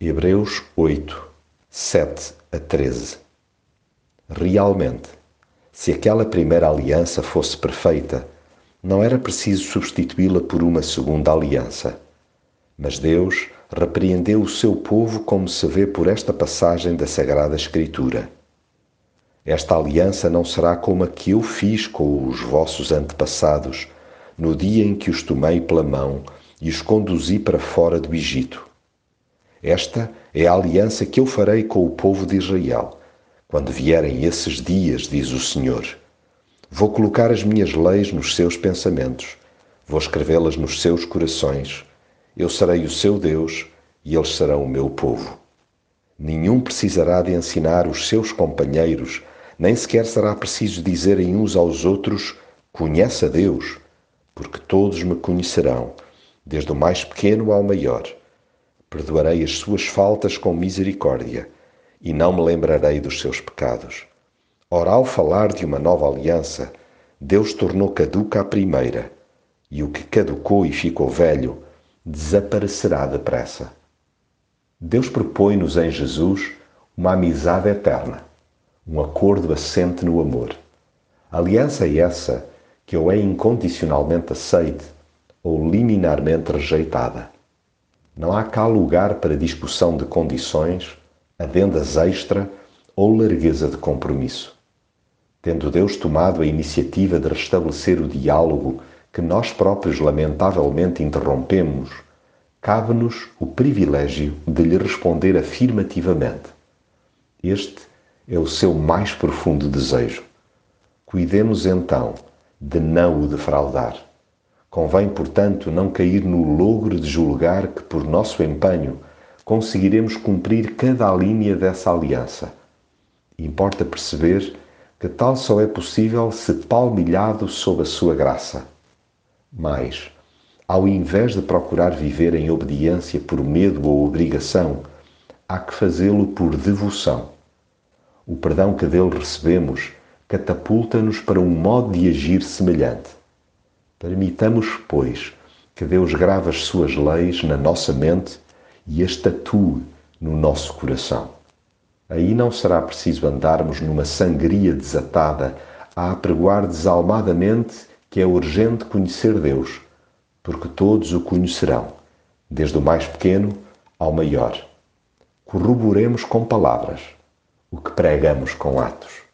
Hebreus 8, 7 a 13 Realmente, se aquela primeira aliança fosse perfeita, não era preciso substituí-la por uma segunda aliança. Mas Deus repreendeu o seu povo como se vê por esta passagem da Sagrada Escritura. Esta aliança não será como a que eu fiz com os vossos antepassados, no dia em que os tomei pela mão e os conduzi para fora do Egito. Esta é a aliança que eu farei com o povo de Israel, quando vierem esses dias, diz o Senhor. Vou colocar as minhas leis nos seus pensamentos, vou escrevê-las nos seus corações. Eu serei o seu Deus e eles serão o meu povo. Nenhum precisará de ensinar os seus companheiros, nem sequer será preciso dizerem uns aos outros: Conhece a Deus, porque todos me conhecerão, desde o mais pequeno ao maior perdoarei as suas faltas com misericórdia e não me lembrarei dos seus pecados. Ora, ao falar de uma nova aliança, Deus tornou caduca a primeira, e o que caducou e ficou velho desaparecerá depressa. Deus propõe-nos em Jesus uma amizade eterna, um acordo assente no amor. Aliança é essa que ou é incondicionalmente aceite ou liminarmente rejeitada. Não há cá lugar para discussão de condições, adendas extra ou largueza de compromisso. Tendo Deus tomado a iniciativa de restabelecer o diálogo que nós próprios lamentavelmente interrompemos, cabe-nos o privilégio de lhe responder afirmativamente. Este é o seu mais profundo desejo. Cuidemos então de não o defraudar. Convém, portanto, não cair no logro de julgar que, por nosso empenho, conseguiremos cumprir cada linha dessa aliança. Importa perceber que tal só é possível se palmilhado sob a sua graça. Mas, ao invés de procurar viver em obediência por medo ou obrigação, há que fazê-lo por devoção. O perdão que dele recebemos catapulta-nos para um modo de agir semelhante. Permitamos, pois, que Deus grave as suas leis na nossa mente e as tatue no nosso coração. Aí não será preciso andarmos numa sangria desatada a apregoar desalmadamente que é urgente conhecer Deus, porque todos o conhecerão, desde o mais pequeno ao maior. Corroboremos com palavras o que pregamos com atos.